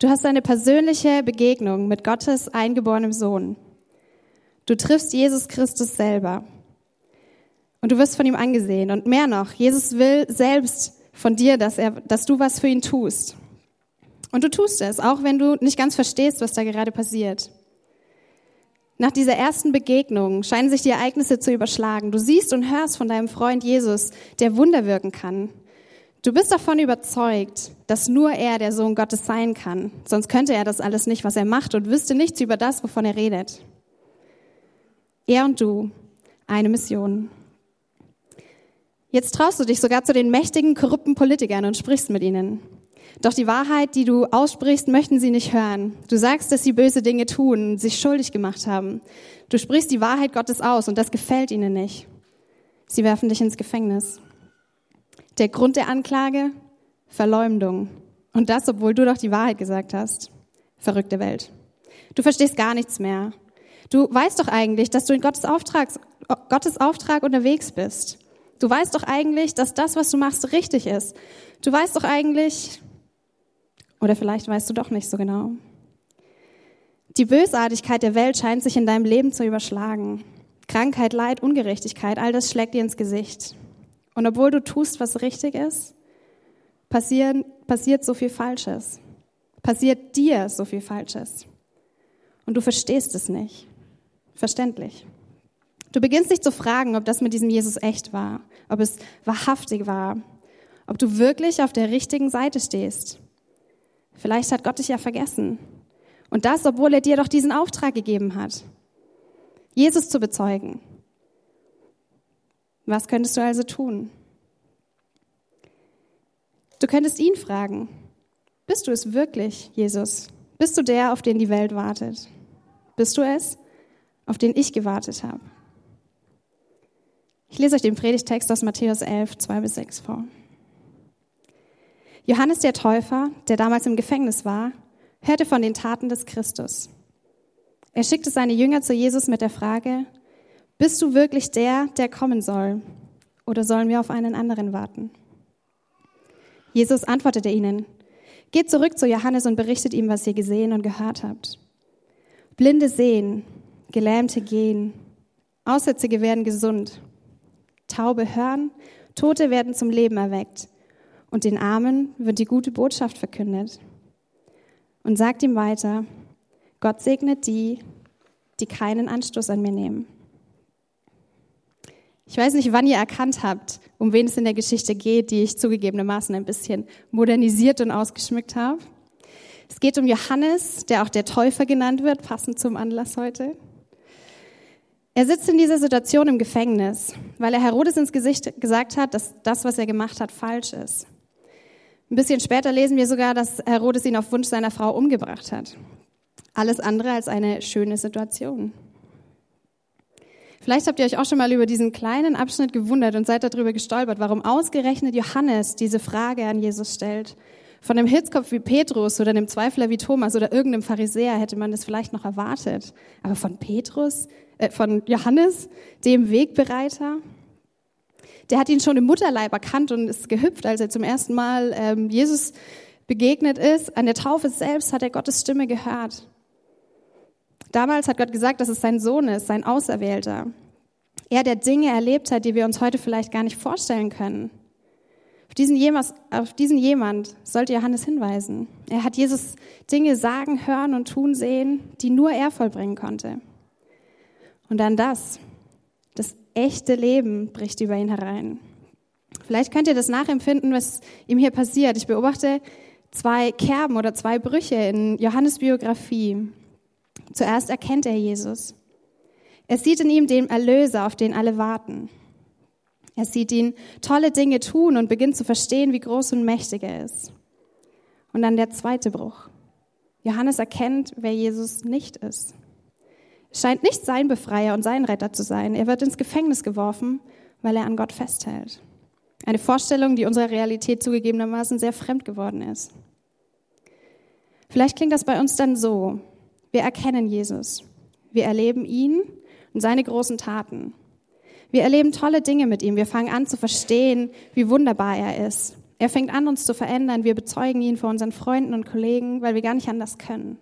Du hast eine persönliche Begegnung mit Gottes eingeborenem Sohn. Du triffst Jesus Christus selber. Und du wirst von ihm angesehen. Und mehr noch, Jesus will selbst von dir, dass, er, dass du was für ihn tust. Und du tust es, auch wenn du nicht ganz verstehst, was da gerade passiert. Nach dieser ersten Begegnung scheinen sich die Ereignisse zu überschlagen. Du siehst und hörst von deinem Freund Jesus, der Wunder wirken kann. Du bist davon überzeugt, dass nur er der Sohn Gottes sein kann. Sonst könnte er das alles nicht, was er macht und wüsste nichts über das, wovon er redet. Er und du, eine Mission. Jetzt traust du dich sogar zu den mächtigen, korrupten Politikern und sprichst mit ihnen. Doch die Wahrheit, die du aussprichst, möchten sie nicht hören. Du sagst, dass sie böse Dinge tun, sich schuldig gemacht haben. Du sprichst die Wahrheit Gottes aus und das gefällt ihnen nicht. Sie werfen dich ins Gefängnis. Der Grund der Anklage? Verleumdung. Und das, obwohl du doch die Wahrheit gesagt hast. Verrückte Welt. Du verstehst gar nichts mehr. Du weißt doch eigentlich, dass du in Gottes Auftrag, Gottes Auftrag unterwegs bist. Du weißt doch eigentlich, dass das, was du machst, richtig ist. Du weißt doch eigentlich, oder vielleicht weißt du doch nicht so genau. Die Bösartigkeit der Welt scheint sich in deinem Leben zu überschlagen. Krankheit, Leid, Ungerechtigkeit, all das schlägt dir ins Gesicht. Und obwohl du tust, was richtig ist, passieren, passiert so viel Falsches. Passiert dir so viel Falsches. Und du verstehst es nicht. Verständlich. Du beginnst dich zu fragen, ob das mit diesem Jesus echt war, ob es wahrhaftig war, ob du wirklich auf der richtigen Seite stehst. Vielleicht hat Gott dich ja vergessen. Und das, obwohl er dir doch diesen Auftrag gegeben hat, Jesus zu bezeugen. Was könntest du also tun? Du könntest ihn fragen, bist du es wirklich, Jesus? Bist du der, auf den die Welt wartet? Bist du es, auf den ich gewartet habe? Ich lese euch den Predigtext aus Matthäus 11, 2 bis 6 vor. Johannes der Täufer, der damals im Gefängnis war, hörte von den Taten des Christus. Er schickte seine Jünger zu Jesus mit der Frage, bist du wirklich der, der kommen soll, oder sollen wir auf einen anderen warten? Jesus antwortete ihnen, geht zurück zu Johannes und berichtet ihm, was ihr gesehen und gehört habt. Blinde sehen, Gelähmte gehen, Aussätzige werden gesund, Taube hören, Tote werden zum Leben erweckt und den Armen wird die gute Botschaft verkündet. Und sagt ihm weiter, Gott segnet die, die keinen Anstoß an mir nehmen. Ich weiß nicht, wann ihr erkannt habt, um wen es in der Geschichte geht, die ich zugegebenermaßen ein bisschen modernisiert und ausgeschmückt habe. Es geht um Johannes, der auch der Täufer genannt wird, passend zum Anlass heute. Er sitzt in dieser Situation im Gefängnis, weil er Herodes ins Gesicht gesagt hat, dass das, was er gemacht hat, falsch ist. Ein bisschen später lesen wir sogar, dass Herodes ihn auf Wunsch seiner Frau umgebracht hat. Alles andere als eine schöne Situation. Vielleicht habt ihr euch auch schon mal über diesen kleinen Abschnitt gewundert und seid darüber gestolpert, warum ausgerechnet Johannes diese Frage an Jesus stellt. Von einem Hitzkopf wie Petrus oder einem Zweifler wie Thomas oder irgendeinem Pharisäer hätte man das vielleicht noch erwartet. Aber von Petrus, äh, von Johannes, dem Wegbereiter, der hat ihn schon im Mutterleib erkannt und ist gehüpft, als er zum ersten Mal ähm, Jesus begegnet ist. An der Taufe selbst hat er Gottes Stimme gehört. Damals hat Gott gesagt, dass es sein Sohn ist, sein Auserwählter. Er, der Dinge erlebt hat, die wir uns heute vielleicht gar nicht vorstellen können. Auf diesen, jemand, auf diesen jemand sollte Johannes hinweisen. Er hat Jesus Dinge sagen, hören und tun sehen, die nur er vollbringen konnte. Und dann das. Das echte Leben bricht über ihn herein. Vielleicht könnt ihr das nachempfinden, was ihm hier passiert. Ich beobachte zwei Kerben oder zwei Brüche in Johannes Biografie. Zuerst erkennt er Jesus. Er sieht in ihm den Erlöser, auf den alle warten. Er sieht ihn tolle Dinge tun und beginnt zu verstehen, wie groß und mächtig er ist. Und dann der zweite Bruch. Johannes erkennt, wer Jesus nicht ist. Es scheint nicht sein Befreier und sein Retter zu sein. Er wird ins Gefängnis geworfen, weil er an Gott festhält. Eine Vorstellung, die unserer Realität zugegebenermaßen sehr fremd geworden ist. Vielleicht klingt das bei uns dann so. Wir erkennen Jesus. Wir erleben ihn und seine großen Taten. Wir erleben tolle Dinge mit ihm. Wir fangen an zu verstehen, wie wunderbar er ist. Er fängt an, uns zu verändern. Wir bezeugen ihn vor unseren Freunden und Kollegen, weil wir gar nicht anders können.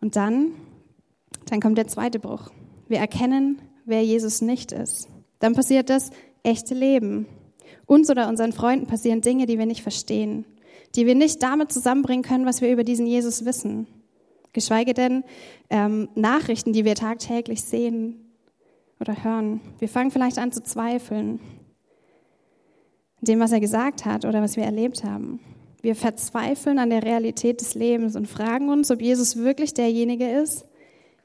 Und dann, dann kommt der zweite Bruch. Wir erkennen, wer Jesus nicht ist. Dann passiert das echte Leben. Uns oder unseren Freunden passieren Dinge, die wir nicht verstehen, die wir nicht damit zusammenbringen können, was wir über diesen Jesus wissen. Geschweige denn ähm, Nachrichten, die wir tagtäglich sehen oder hören. Wir fangen vielleicht an zu zweifeln dem, was er gesagt hat oder was wir erlebt haben. Wir verzweifeln an der Realität des Lebens und fragen uns, ob Jesus wirklich derjenige ist,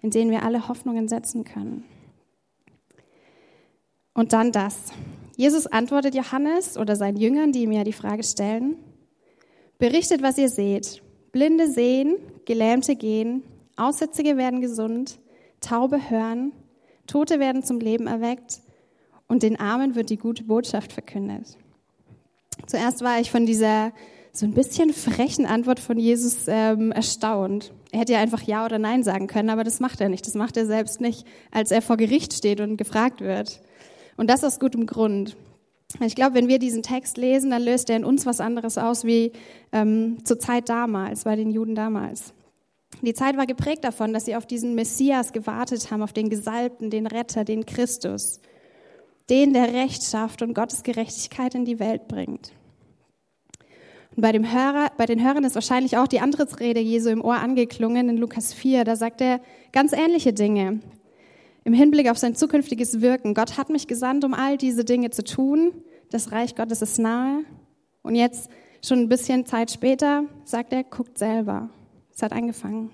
in den wir alle Hoffnungen setzen können. Und dann das. Jesus antwortet Johannes oder seinen Jüngern, die ihm ja die Frage stellen, berichtet, was ihr seht. Blinde sehen, Gelähmte gehen, Aussätzige werden gesund, Taube hören, Tote werden zum Leben erweckt und den Armen wird die gute Botschaft verkündet. Zuerst war ich von dieser so ein bisschen frechen Antwort von Jesus ähm, erstaunt. Er hätte ja einfach Ja oder Nein sagen können, aber das macht er nicht. Das macht er selbst nicht, als er vor Gericht steht und gefragt wird. Und das aus gutem Grund. Ich glaube, wenn wir diesen Text lesen, dann löst er in uns was anderes aus wie ähm, zur Zeit damals, bei den Juden damals. Die Zeit war geprägt davon, dass sie auf diesen Messias gewartet haben, auf den Gesalbten, den Retter, den Christus den, der Recht schafft und Gottes Gerechtigkeit in die Welt bringt. Und bei, dem Hörer, bei den Hörern ist wahrscheinlich auch die Antrittsrede Jesu im Ohr angeklungen in Lukas 4. Da sagt er ganz ähnliche Dinge im Hinblick auf sein zukünftiges Wirken. Gott hat mich gesandt, um all diese Dinge zu tun. Das Reich Gottes ist nahe. Und jetzt, schon ein bisschen Zeit später, sagt er, guckt selber. Es hat angefangen.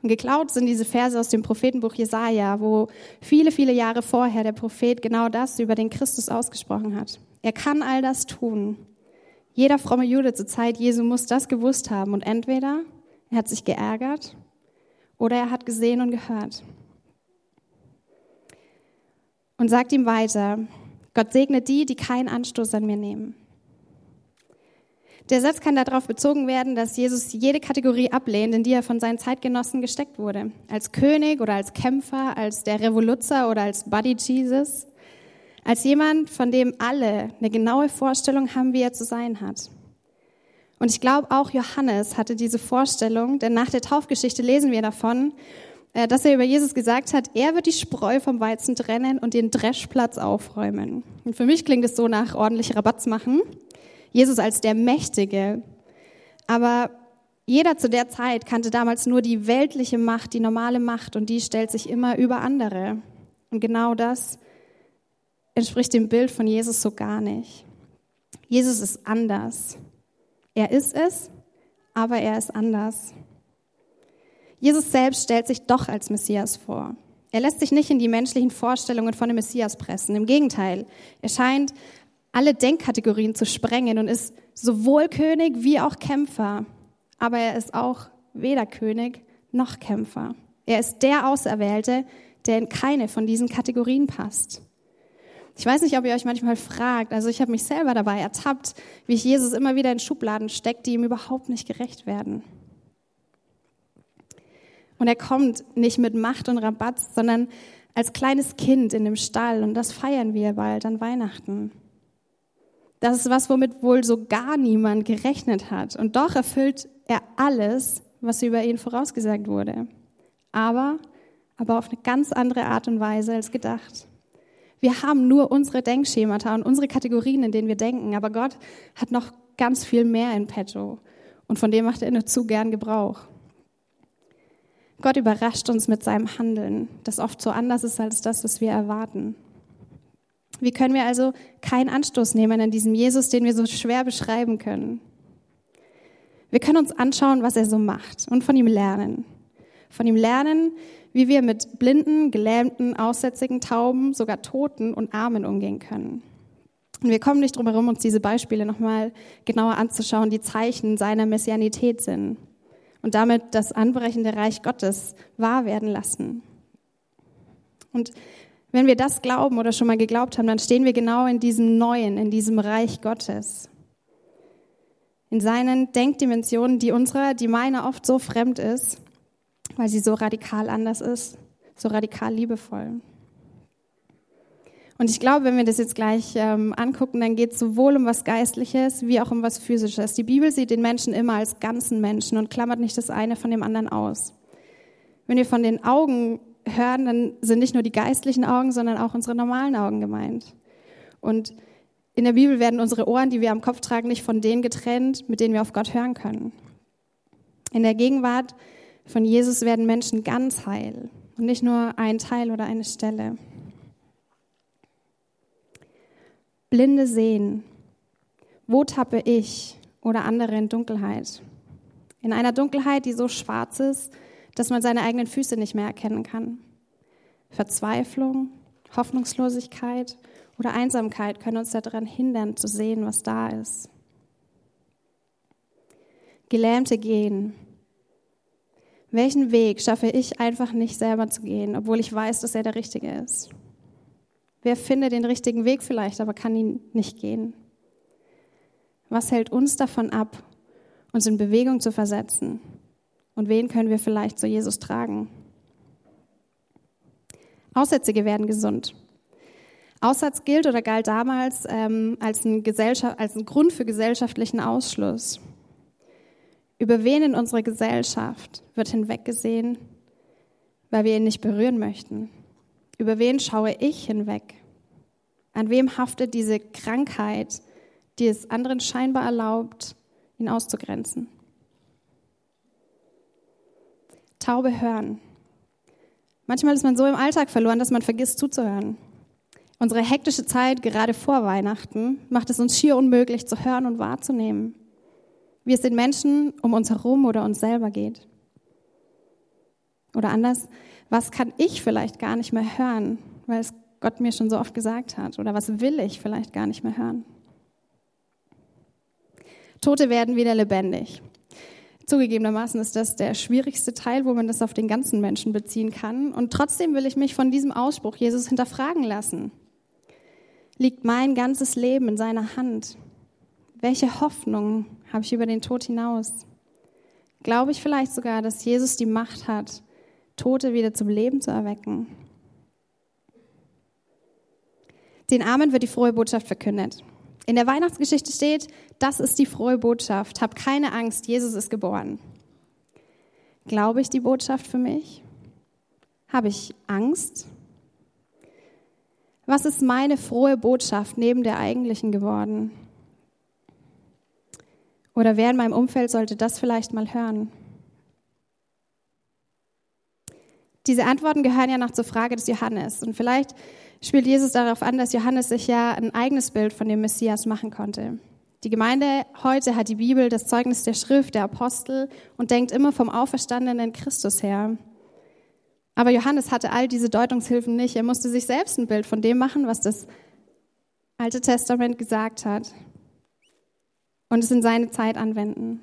Und geklaut sind diese Verse aus dem Prophetenbuch Jesaja, wo viele, viele Jahre vorher der Prophet genau das über den Christus ausgesprochen hat. Er kann all das tun. Jeder fromme Jude zur Zeit Jesu muss das gewusst haben und entweder er hat sich geärgert oder er hat gesehen und gehört. Und sagt ihm weiter, Gott segne die, die keinen Anstoß an mir nehmen. Der Satz kann darauf bezogen werden, dass Jesus jede Kategorie ablehnt, in die er von seinen Zeitgenossen gesteckt wurde. Als König oder als Kämpfer, als der Revoluzer oder als Buddy Jesus. Als jemand, von dem alle eine genaue Vorstellung haben, wie er zu sein hat. Und ich glaube, auch Johannes hatte diese Vorstellung, denn nach der Taufgeschichte lesen wir davon, äh, dass er über Jesus gesagt hat, er wird die Spreu vom Weizen trennen und den Dreschplatz aufräumen. Und für mich klingt es so nach ordentlich Rabatz machen. Jesus als der Mächtige. Aber jeder zu der Zeit kannte damals nur die weltliche Macht, die normale Macht, und die stellt sich immer über andere. Und genau das entspricht dem Bild von Jesus so gar nicht. Jesus ist anders. Er ist es, aber er ist anders. Jesus selbst stellt sich doch als Messias vor. Er lässt sich nicht in die menschlichen Vorstellungen von dem Messias pressen. Im Gegenteil, er scheint alle Denkkategorien zu sprengen und ist sowohl König wie auch Kämpfer. Aber er ist auch weder König noch Kämpfer. Er ist der Auserwählte, der in keine von diesen Kategorien passt. Ich weiß nicht, ob ihr euch manchmal fragt, also ich habe mich selber dabei ertappt, wie ich Jesus immer wieder in Schubladen stecke, die ihm überhaupt nicht gerecht werden. Und er kommt nicht mit Macht und Rabatt, sondern als kleines Kind in dem Stall und das feiern wir bald an Weihnachten. Das ist was, womit wohl so gar niemand gerechnet hat. Und doch erfüllt er alles, was über ihn vorausgesagt wurde. Aber, aber auf eine ganz andere Art und Weise als gedacht. Wir haben nur unsere Denkschemata und unsere Kategorien, in denen wir denken. Aber Gott hat noch ganz viel mehr in petto. Und von dem macht er nur zu gern Gebrauch. Gott überrascht uns mit seinem Handeln, das oft so anders ist als das, was wir erwarten. Wie können wir also keinen Anstoß nehmen an diesem Jesus, den wir so schwer beschreiben können? Wir können uns anschauen, was er so macht und von ihm lernen. Von ihm lernen, wie wir mit blinden, gelähmten, aussätzigen, tauben, sogar Toten und Armen umgehen können. Und wir kommen nicht drum herum, uns diese Beispiele nochmal genauer anzuschauen, die Zeichen seiner Messianität sind und damit das anbrechende Reich Gottes wahr werden lassen. Und wenn wir das glauben oder schon mal geglaubt haben, dann stehen wir genau in diesem Neuen, in diesem Reich Gottes. In seinen Denkdimensionen, die unserer, die meiner oft so fremd ist, weil sie so radikal anders ist, so radikal liebevoll. Und ich glaube, wenn wir das jetzt gleich ähm, angucken, dann geht es sowohl um was Geistliches wie auch um was Physisches. Die Bibel sieht den Menschen immer als ganzen Menschen und klammert nicht das eine von dem anderen aus. Wenn wir von den Augen hören, dann sind nicht nur die geistlichen Augen, sondern auch unsere normalen Augen gemeint. Und in der Bibel werden unsere Ohren, die wir am Kopf tragen, nicht von denen getrennt, mit denen wir auf Gott hören können. In der Gegenwart von Jesus werden Menschen ganz heil und nicht nur ein Teil oder eine Stelle. Blinde sehen. Wo tappe ich oder andere in Dunkelheit? In einer Dunkelheit, die so schwarz ist, dass man seine eigenen Füße nicht mehr erkennen kann. Verzweiflung, Hoffnungslosigkeit oder Einsamkeit können uns daran hindern zu sehen, was da ist. Gelähmte gehen. Welchen Weg schaffe ich einfach nicht selber zu gehen, obwohl ich weiß, dass er der richtige ist? Wer findet den richtigen Weg vielleicht, aber kann ihn nicht gehen? Was hält uns davon ab, uns in Bewegung zu versetzen? Und wen können wir vielleicht zu Jesus tragen? Aussätzige werden gesund. Aussatz gilt oder galt damals ähm, als, ein als ein Grund für gesellschaftlichen Ausschluss. Über wen in unserer Gesellschaft wird hinweggesehen, weil wir ihn nicht berühren möchten? Über wen schaue ich hinweg? An wem haftet diese Krankheit, die es anderen scheinbar erlaubt, ihn auszugrenzen? Taube hören. Manchmal ist man so im Alltag verloren, dass man vergisst zuzuhören. Unsere hektische Zeit, gerade vor Weihnachten, macht es uns schier unmöglich zu hören und wahrzunehmen, wie es den Menschen um uns herum oder uns selber geht. Oder anders, was kann ich vielleicht gar nicht mehr hören, weil es Gott mir schon so oft gesagt hat? Oder was will ich vielleicht gar nicht mehr hören? Tote werden wieder lebendig. Zugegebenermaßen ist das der schwierigste Teil, wo man das auf den ganzen Menschen beziehen kann. Und trotzdem will ich mich von diesem Ausspruch Jesus hinterfragen lassen. Liegt mein ganzes Leben in seiner Hand? Welche Hoffnung habe ich über den Tod hinaus? Glaube ich vielleicht sogar, dass Jesus die Macht hat, Tote wieder zum Leben zu erwecken. Den Armen wird die frohe Botschaft verkündet. In der Weihnachtsgeschichte steht, das ist die frohe Botschaft. Hab keine Angst, Jesus ist geboren. Glaube ich die Botschaft für mich? Habe ich Angst? Was ist meine frohe Botschaft neben der eigentlichen geworden? Oder wer in meinem Umfeld sollte das vielleicht mal hören? Diese Antworten gehören ja noch zur Frage des Johannes. Und vielleicht spielt Jesus darauf an, dass Johannes sich ja ein eigenes Bild von dem Messias machen konnte. Die Gemeinde heute hat die Bibel, das Zeugnis der Schrift, der Apostel und denkt immer vom auferstandenen Christus her. Aber Johannes hatte all diese Deutungshilfen nicht. Er musste sich selbst ein Bild von dem machen, was das Alte Testament gesagt hat und es in seine Zeit anwenden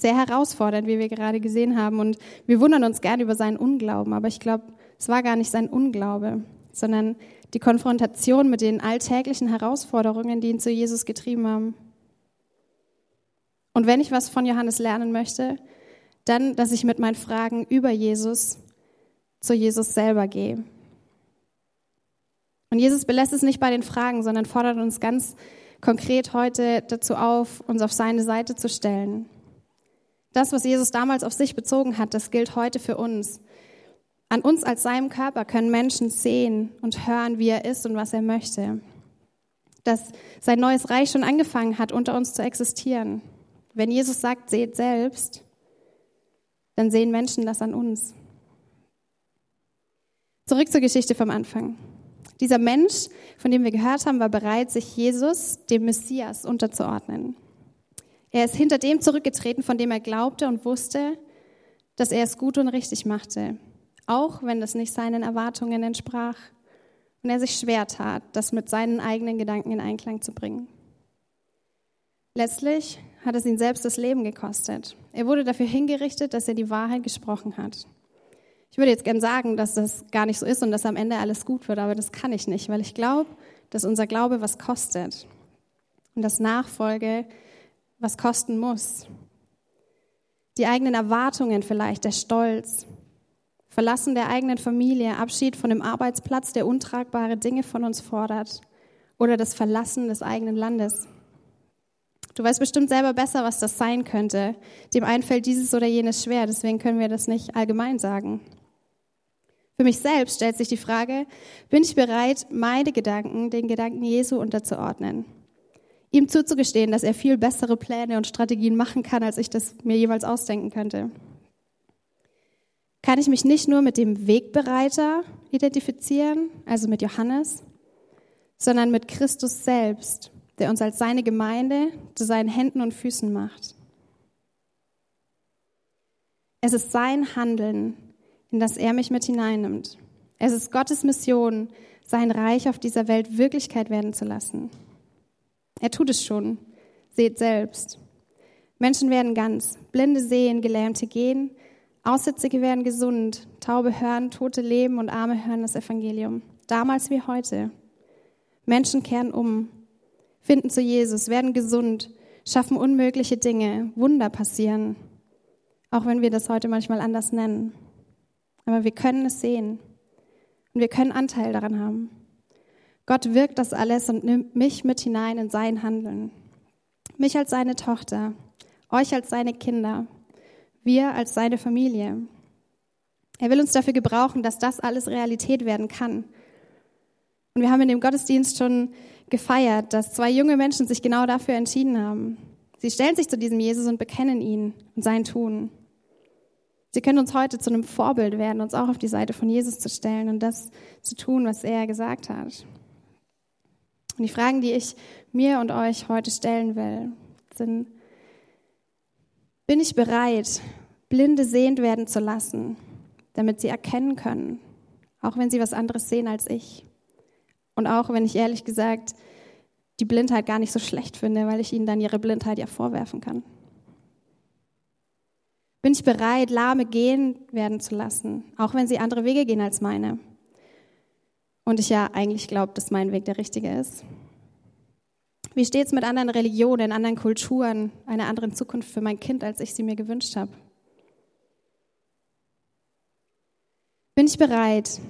sehr herausfordernd, wie wir gerade gesehen haben. Und wir wundern uns gern über seinen Unglauben. Aber ich glaube, es war gar nicht sein Unglaube, sondern die Konfrontation mit den alltäglichen Herausforderungen, die ihn zu Jesus getrieben haben. Und wenn ich was von Johannes lernen möchte, dann, dass ich mit meinen Fragen über Jesus zu Jesus selber gehe. Und Jesus belässt es nicht bei den Fragen, sondern fordert uns ganz konkret heute dazu auf, uns auf seine Seite zu stellen das, was Jesus damals auf sich bezogen hat, das gilt heute für uns. An uns als seinem Körper können Menschen sehen und hören, wie er ist und was er möchte. Dass sein neues Reich schon angefangen hat, unter uns zu existieren. Wenn Jesus sagt, seht selbst, dann sehen Menschen das an uns. Zurück zur Geschichte vom Anfang. Dieser Mensch, von dem wir gehört haben, war bereit, sich Jesus, dem Messias, unterzuordnen. Er ist hinter dem zurückgetreten, von dem er glaubte und wusste, dass er es gut und richtig machte, auch wenn das nicht seinen Erwartungen entsprach und er sich schwer tat, das mit seinen eigenen Gedanken in Einklang zu bringen. Letztlich hat es ihn selbst das Leben gekostet. Er wurde dafür hingerichtet, dass er die Wahrheit gesprochen hat. Ich würde jetzt gern sagen, dass das gar nicht so ist und dass am Ende alles gut wird, aber das kann ich nicht, weil ich glaube, dass unser Glaube was kostet und dass Nachfolge was kosten muss. Die eigenen Erwartungen vielleicht, der Stolz, Verlassen der eigenen Familie, Abschied von dem Arbeitsplatz, der untragbare Dinge von uns fordert. Oder das Verlassen des eigenen Landes. Du weißt bestimmt selber besser, was das sein könnte. Dem einen fällt dieses oder jenes schwer, deswegen können wir das nicht allgemein sagen. Für mich selbst stellt sich die Frage, bin ich bereit, meine Gedanken den Gedanken Jesu unterzuordnen? Ihm zuzugestehen, dass er viel bessere Pläne und Strategien machen kann, als ich das mir jeweils ausdenken könnte. Kann ich mich nicht nur mit dem Wegbereiter identifizieren, also mit Johannes, sondern mit Christus selbst, der uns als seine Gemeinde zu seinen Händen und Füßen macht. Es ist sein Handeln, in das er mich mit hineinnimmt. Es ist Gottes Mission, sein Reich auf dieser Welt Wirklichkeit werden zu lassen. Er tut es schon. Seht selbst. Menschen werden ganz, Blinde sehen, Gelähmte gehen, Aussätzige werden gesund, Taube hören, Tote leben und Arme hören das Evangelium. Damals wie heute. Menschen kehren um, finden zu Jesus, werden gesund, schaffen unmögliche Dinge, Wunder passieren. Auch wenn wir das heute manchmal anders nennen. Aber wir können es sehen. Und wir können Anteil daran haben. Gott wirkt das alles und nimmt mich mit hinein in sein Handeln. Mich als seine Tochter, euch als seine Kinder, wir als seine Familie. Er will uns dafür gebrauchen, dass das alles Realität werden kann. Und wir haben in dem Gottesdienst schon gefeiert, dass zwei junge Menschen sich genau dafür entschieden haben. Sie stellen sich zu diesem Jesus und bekennen ihn und sein Tun. Sie können uns heute zu einem Vorbild werden, uns auch auf die Seite von Jesus zu stellen und das zu tun, was er gesagt hat. Und die Fragen, die ich mir und euch heute stellen will, sind, bin ich bereit, Blinde sehend werden zu lassen, damit sie erkennen können, auch wenn sie was anderes sehen als ich? Und auch wenn ich ehrlich gesagt die Blindheit gar nicht so schlecht finde, weil ich ihnen dann ihre Blindheit ja vorwerfen kann. Bin ich bereit, Lahme gehen werden zu lassen, auch wenn sie andere Wege gehen als meine? Und ich ja eigentlich glaube, dass mein Weg der richtige ist. Wie steht es mit anderen Religionen, anderen Kulturen, einer anderen Zukunft für mein Kind, als ich sie mir gewünscht habe? Bin ich bereit,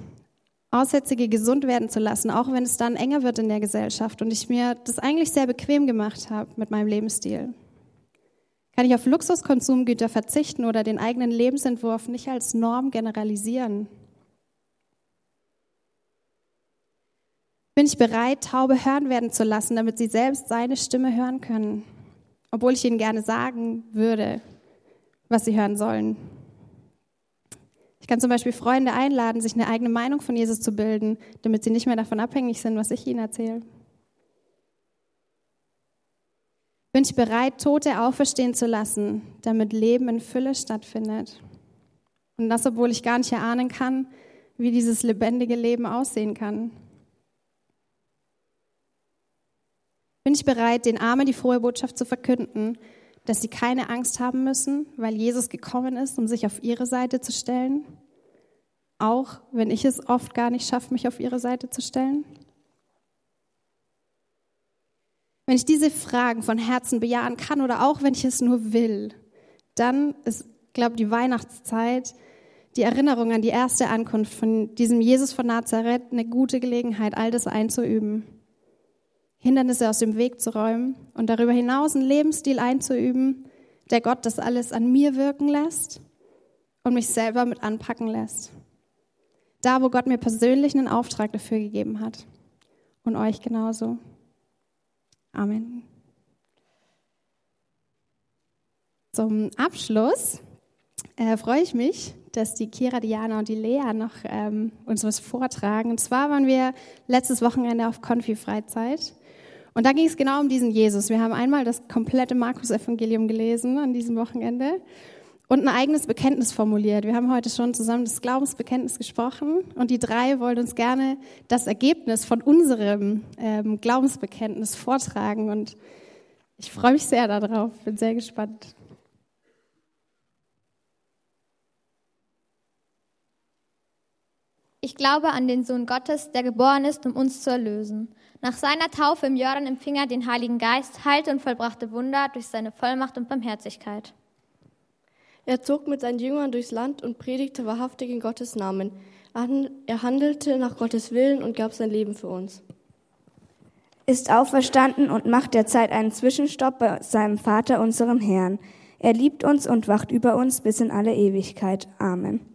Aussätzige gesund werden zu lassen, auch wenn es dann enger wird in der Gesellschaft und ich mir das eigentlich sehr bequem gemacht habe mit meinem Lebensstil? Kann ich auf Luxuskonsumgüter verzichten oder den eigenen Lebensentwurf nicht als Norm generalisieren? Bin ich bereit, Taube hören werden zu lassen, damit sie selbst seine Stimme hören können, obwohl ich ihnen gerne sagen würde, was sie hören sollen. Ich kann zum Beispiel Freunde einladen, sich eine eigene Meinung von Jesus zu bilden, damit sie nicht mehr davon abhängig sind, was ich ihnen erzähle. Bin ich bereit, Tote auferstehen zu lassen, damit Leben in Fülle stattfindet? Und das, obwohl ich gar nicht erahnen kann, wie dieses lebendige Leben aussehen kann. Bin ich bereit, den Armen die frohe Botschaft zu verkünden, dass sie keine Angst haben müssen, weil Jesus gekommen ist, um sich auf ihre Seite zu stellen? Auch wenn ich es oft gar nicht schaffe, mich auf ihre Seite zu stellen? Wenn ich diese Fragen von Herzen bejahen kann oder auch wenn ich es nur will, dann ist, glaube ich, die Weihnachtszeit, die Erinnerung an die erste Ankunft von diesem Jesus von Nazareth eine gute Gelegenheit, all das einzuüben. Hindernisse aus dem Weg zu räumen und darüber hinaus einen Lebensstil einzuüben, der Gott das alles an mir wirken lässt und mich selber mit anpacken lässt. Da, wo Gott mir persönlich einen Auftrag dafür gegeben hat. Und euch genauso. Amen. Zum Abschluss äh, freue ich mich, dass die Kira, Diana und die Lea noch ähm, uns was vortragen. Und zwar waren wir letztes Wochenende auf Konfi-Freizeit. Und da ging es genau um diesen Jesus. Wir haben einmal das komplette Markus-Evangelium gelesen an diesem Wochenende und ein eigenes Bekenntnis formuliert. Wir haben heute schon zusammen das Glaubensbekenntnis gesprochen und die drei wollen uns gerne das Ergebnis von unserem ähm, Glaubensbekenntnis vortragen und ich freue mich sehr darauf, bin sehr gespannt. Ich glaube an den Sohn Gottes, der geboren ist, um uns zu erlösen. Nach seiner Taufe im Jordan empfing er den Heiligen Geist, heilte und vollbrachte Wunder durch seine Vollmacht und Barmherzigkeit. Er zog mit seinen Jüngern durchs Land und predigte wahrhaftig in Gottes Namen. Er handelte nach Gottes Willen und gab sein Leben für uns. Ist auferstanden und macht derzeit einen Zwischenstopp bei seinem Vater, unserem Herrn. Er liebt uns und wacht über uns bis in alle Ewigkeit. Amen.